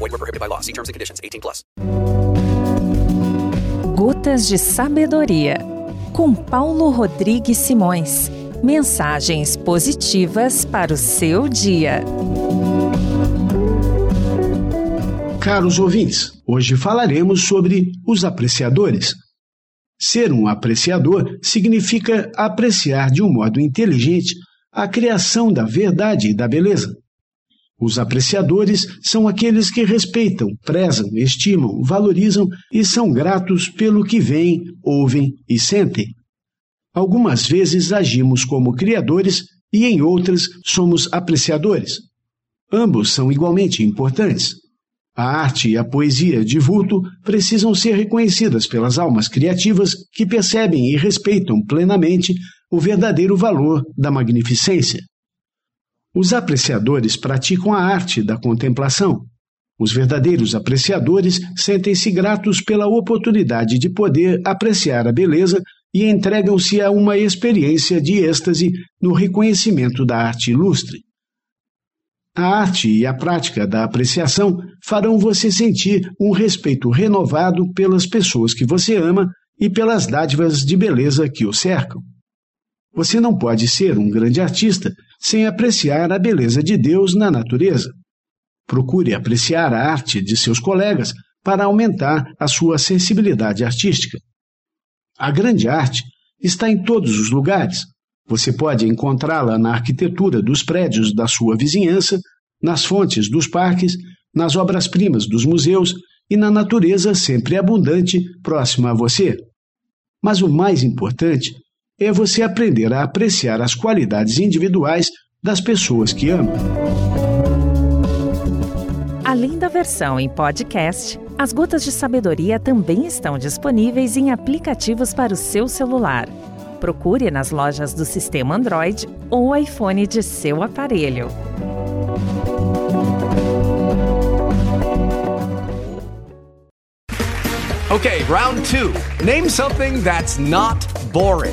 Void were prohibited by law. See terms and conditions. 18 plus. Gotas de Sabedoria, com Paulo Rodrigues Simões. Mensagens positivas para o seu dia. Caros ouvintes, hoje falaremos sobre os apreciadores. Ser um apreciador significa apreciar de um modo inteligente a criação da verdade e da beleza. Os apreciadores são aqueles que respeitam, prezam, estimam, valorizam e são gratos pelo que veem, ouvem e sentem. Algumas vezes agimos como criadores e em outras somos apreciadores. Ambos são igualmente importantes. A arte e a poesia de vulto precisam ser reconhecidas pelas almas criativas que percebem e respeitam plenamente o verdadeiro valor da magnificência. Os apreciadores praticam a arte da contemplação. Os verdadeiros apreciadores sentem-se gratos pela oportunidade de poder apreciar a beleza e entregam-se a uma experiência de êxtase no reconhecimento da arte ilustre. A arte e a prática da apreciação farão você sentir um respeito renovado pelas pessoas que você ama e pelas dádivas de beleza que o cercam. Você não pode ser um grande artista sem apreciar a beleza de Deus na natureza. Procure apreciar a arte de seus colegas para aumentar a sua sensibilidade artística. A grande arte está em todos os lugares. Você pode encontrá-la na arquitetura dos prédios da sua vizinhança, nas fontes dos parques, nas obras-primas dos museus e na natureza sempre abundante próxima a você. Mas o mais importante é você aprender a apreciar as qualidades individuais das pessoas que ama. Além da versão em podcast, as Gotas de Sabedoria também estão disponíveis em aplicativos para o seu celular. Procure nas lojas do sistema Android ou iPhone de seu aparelho. Okay, round two. Name something that's not boring.